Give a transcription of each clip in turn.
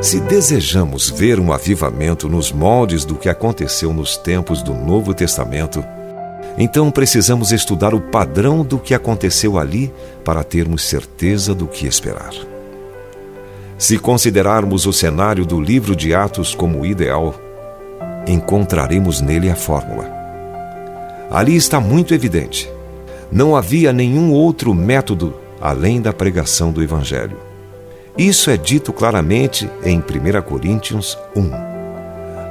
Se desejamos ver um avivamento nos moldes do que aconteceu nos tempos do Novo Testamento, então precisamos estudar o padrão do que aconteceu ali para termos certeza do que esperar. Se considerarmos o cenário do livro de Atos como ideal, encontraremos nele a fórmula. Ali está muito evidente. Não havia nenhum outro método além da pregação do Evangelho. Isso é dito claramente em 1 Coríntios 1.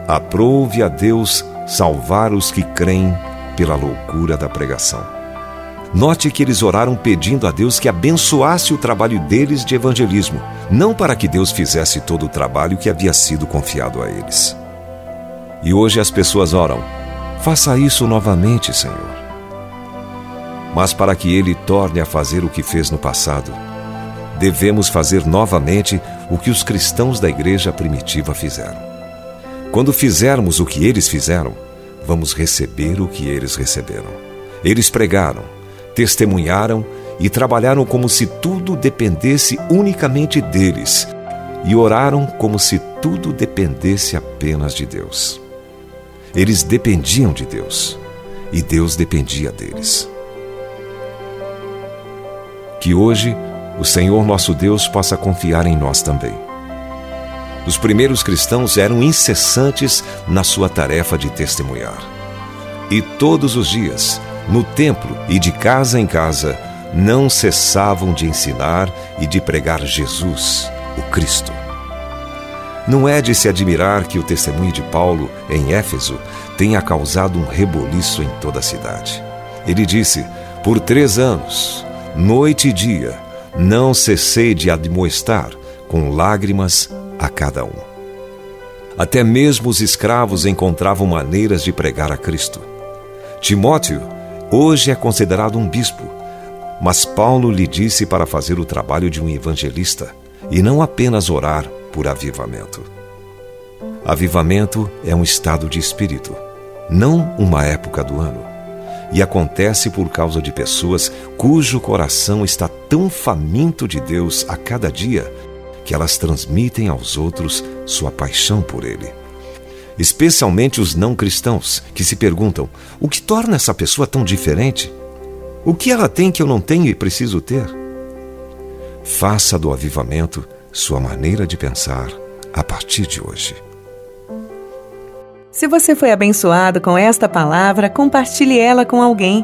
Aprove a Deus salvar os que creem pela loucura da pregação. Note que eles oraram pedindo a Deus que abençoasse o trabalho deles de evangelismo, não para que Deus fizesse todo o trabalho que havia sido confiado a eles. E hoje as pessoas oram: faça isso novamente, Senhor. Mas para que Ele torne a fazer o que fez no passado, devemos fazer novamente o que os cristãos da igreja primitiva fizeram. Quando fizermos o que eles fizeram, vamos receber o que eles receberam. Eles pregaram, testemunharam e trabalharam como se tudo dependesse unicamente deles, e oraram como se tudo dependesse apenas de Deus. Eles dependiam de Deus e Deus dependia deles. Que hoje o Senhor nosso Deus possa confiar em nós também. Os primeiros cristãos eram incessantes na sua tarefa de testemunhar. E todos os dias, no templo e de casa em casa, não cessavam de ensinar e de pregar Jesus, o Cristo. Não é de se admirar que o testemunho de Paulo em Éfeso tenha causado um reboliço em toda a cidade. Ele disse: Por três anos, noite e dia, não cessei de admoestar com lágrimas a cada um. Até mesmo os escravos encontravam maneiras de pregar a Cristo. Timóteo hoje é considerado um bispo, mas Paulo lhe disse para fazer o trabalho de um evangelista e não apenas orar por avivamento. Avivamento é um estado de espírito, não uma época do ano. E acontece por causa de pessoas cujo coração está tão faminto de Deus a cada dia que elas transmitem aos outros sua paixão por Ele. Especialmente os não cristãos, que se perguntam: o que torna essa pessoa tão diferente? O que ela tem que eu não tenho e preciso ter? Faça do avivamento sua maneira de pensar a partir de hoje. Se você foi abençoado com esta palavra, compartilhe ela com alguém.